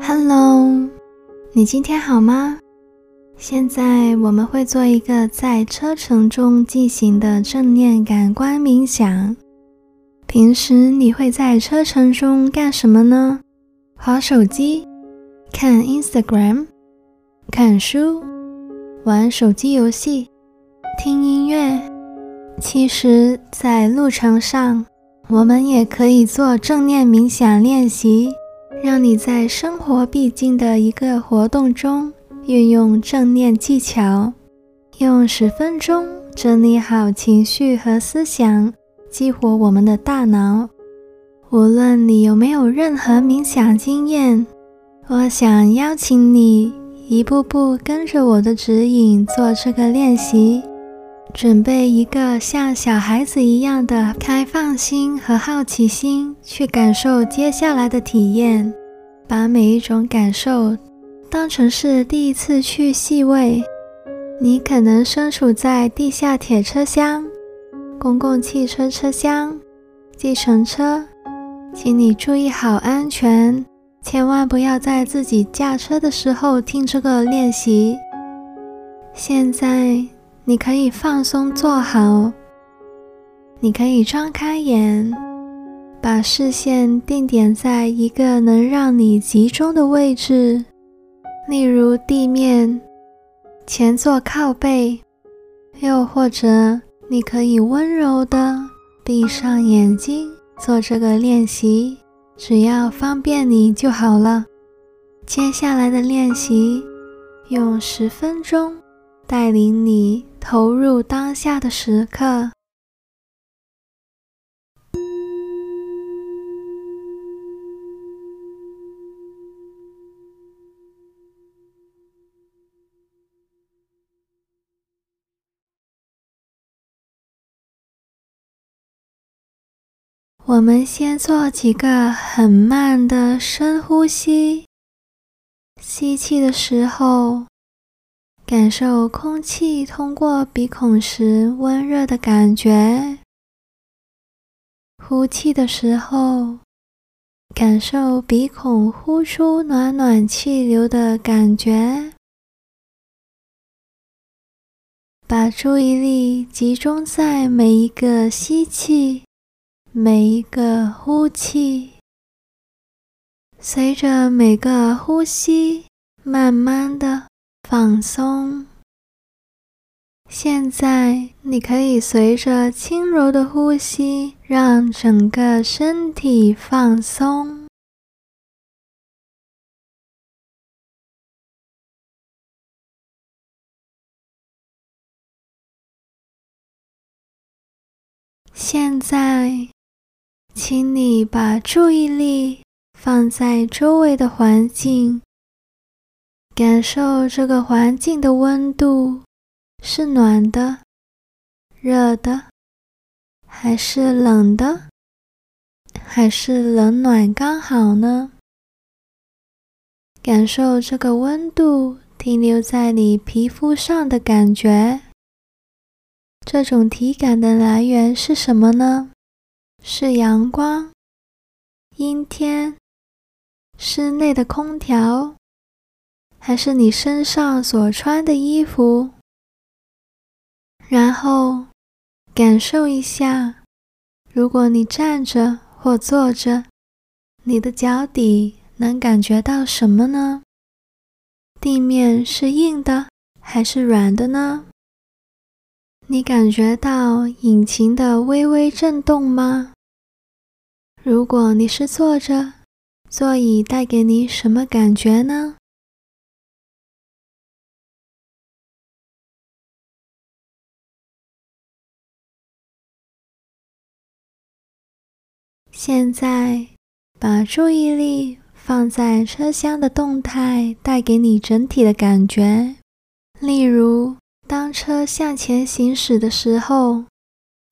Hello，你今天好吗？现在我们会做一个在车程中进行的正念感官冥想。平时你会在车程中干什么呢？划手机、看 Instagram、看书、玩手机游戏、听音乐。其实，在路程上，我们也可以做正念冥想练习，让你在生活必经的一个活动中运用正念技巧，用十分钟整理好情绪和思想，激活我们的大脑。无论你有没有任何冥想经验，我想邀请你一步步跟着我的指引做这个练习。准备一个像小孩子一样的开放心和好奇心，去感受接下来的体验。把每一种感受当成是第一次去细味。你可能身处在地下铁车厢、公共汽车车厢、计程车，请你注意好安全，千万不要在自己驾车的时候听这个练习。现在。你可以放松坐好，你可以张开眼，把视线定点在一个能让你集中的位置，例如地面、前座靠背，又或者你可以温柔的闭上眼睛做这个练习，只要方便你就好了。接下来的练习用十分钟带领你。投入当下的时刻。我们先做几个很慢的深呼吸，吸气的时候。感受空气通过鼻孔时温热的感觉，呼气的时候，感受鼻孔呼出暖暖气流的感觉。把注意力集中在每一个吸气，每一个呼气，随着每个呼吸，慢慢的。放松。现在你可以随着轻柔的呼吸，让整个身体放松。现在，请你把注意力放在周围的环境。感受这个环境的温度，是暖的、热的，还是冷的？还是冷暖刚好呢？感受这个温度停留在你皮肤上的感觉。这种体感的来源是什么呢？是阳光、阴天、室内的空调。还是你身上所穿的衣服，然后感受一下，如果你站着或坐着，你的脚底能感觉到什么呢？地面是硬的还是软的呢？你感觉到引擎的微微震动吗？如果你是坐着，座椅带给你什么感觉呢？现在，把注意力放在车厢的动态带给你整体的感觉。例如，当车向前行驶的时候，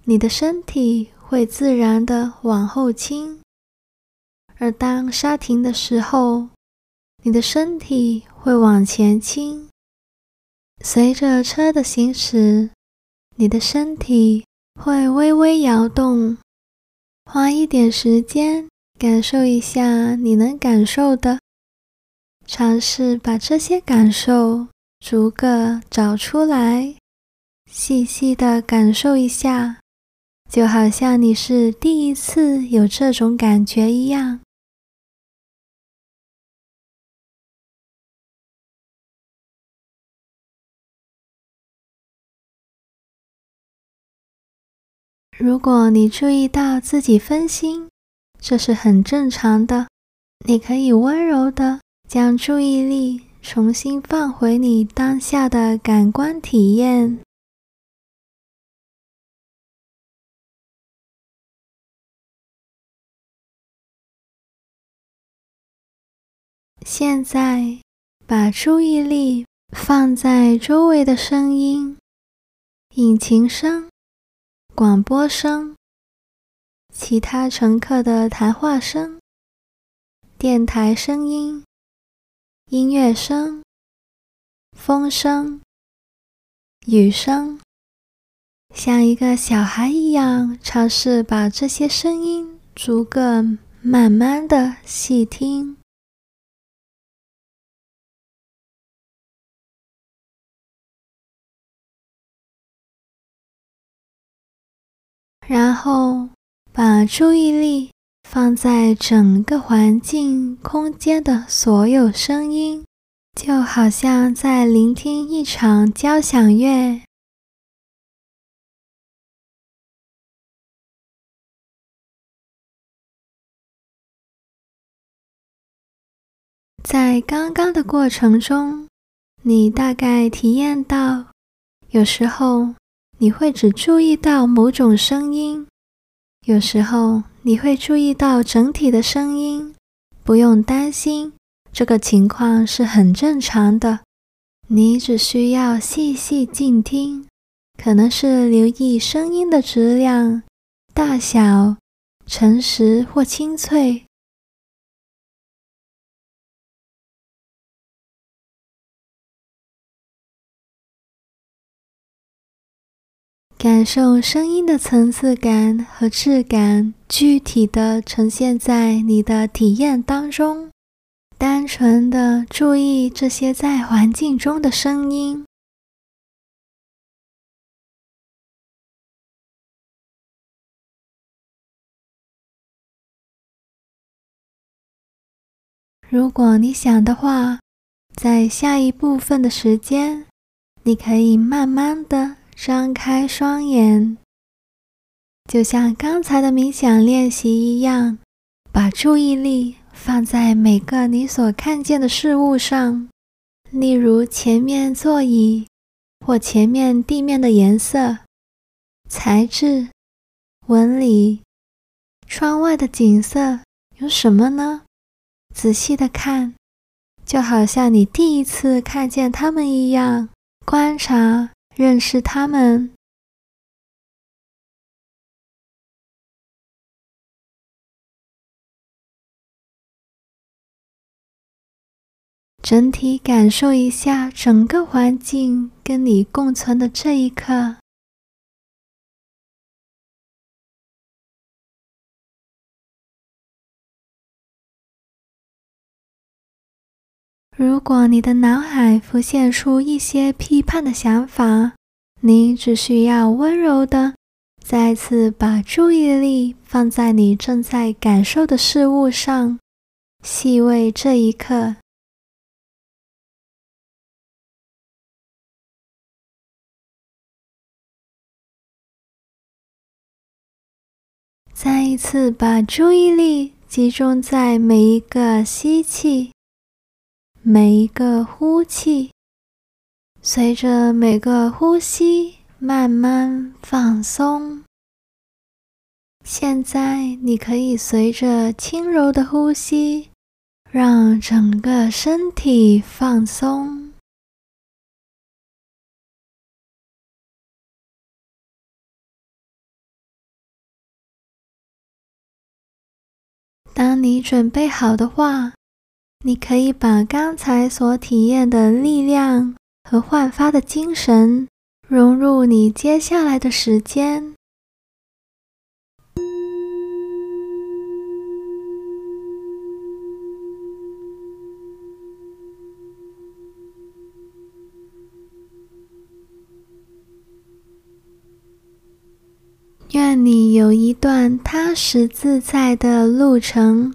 你的身体会自然地往后倾；而当刹停的时候，你的身体会往前倾。随着车的行驶，你的身体会微微摇动。花一点时间，感受一下你能感受的，尝试把这些感受逐个找出来，细细的感受一下，就好像你是第一次有这种感觉一样。如果你注意到自己分心，这是很正常的。你可以温柔的将注意力重新放回你当下的感官体验。现在，把注意力放在周围的声音，引擎声。广播声、其他乘客的谈话声、电台声音、音乐声、风声、雨声，像一个小孩一样，尝试把这些声音逐个慢慢的细听。然后把注意力放在整个环境空间的所有声音，就好像在聆听一场交响乐。在刚刚的过程中，你大概体验到，有时候，你会只注意到某种声音，有时候你会注意到整体的声音。不用担心，这个情况是很正常的。你只需要细细静听，可能是留意声音的质量、大小、诚实或清脆。感受声音的层次感和质感，具体的呈现在你的体验当中。单纯的注意这些在环境中的声音。如果你想的话，在下一部分的时间，你可以慢慢的。张开双眼，就像刚才的冥想练习一样，把注意力放在每个你所看见的事物上，例如前面座椅或前面地面的颜色、材质、纹理、窗外的景色有什么呢？仔细的看，就好像你第一次看见它们一样，观察。认识他们，整体感受一下整个环境跟你共存的这一刻。如果你的脑海浮现出一些批判的想法，你只需要温柔的再次把注意力放在你正在感受的事物上，细味这一刻。再一次把注意力集中在每一个吸气。每一个呼气，随着每个呼吸慢慢放松。现在你可以随着轻柔的呼吸，让整个身体放松。当你准备好的话。你可以把刚才所体验的力量和焕发的精神融入你接下来的时间。愿你有一段踏实自在的路程。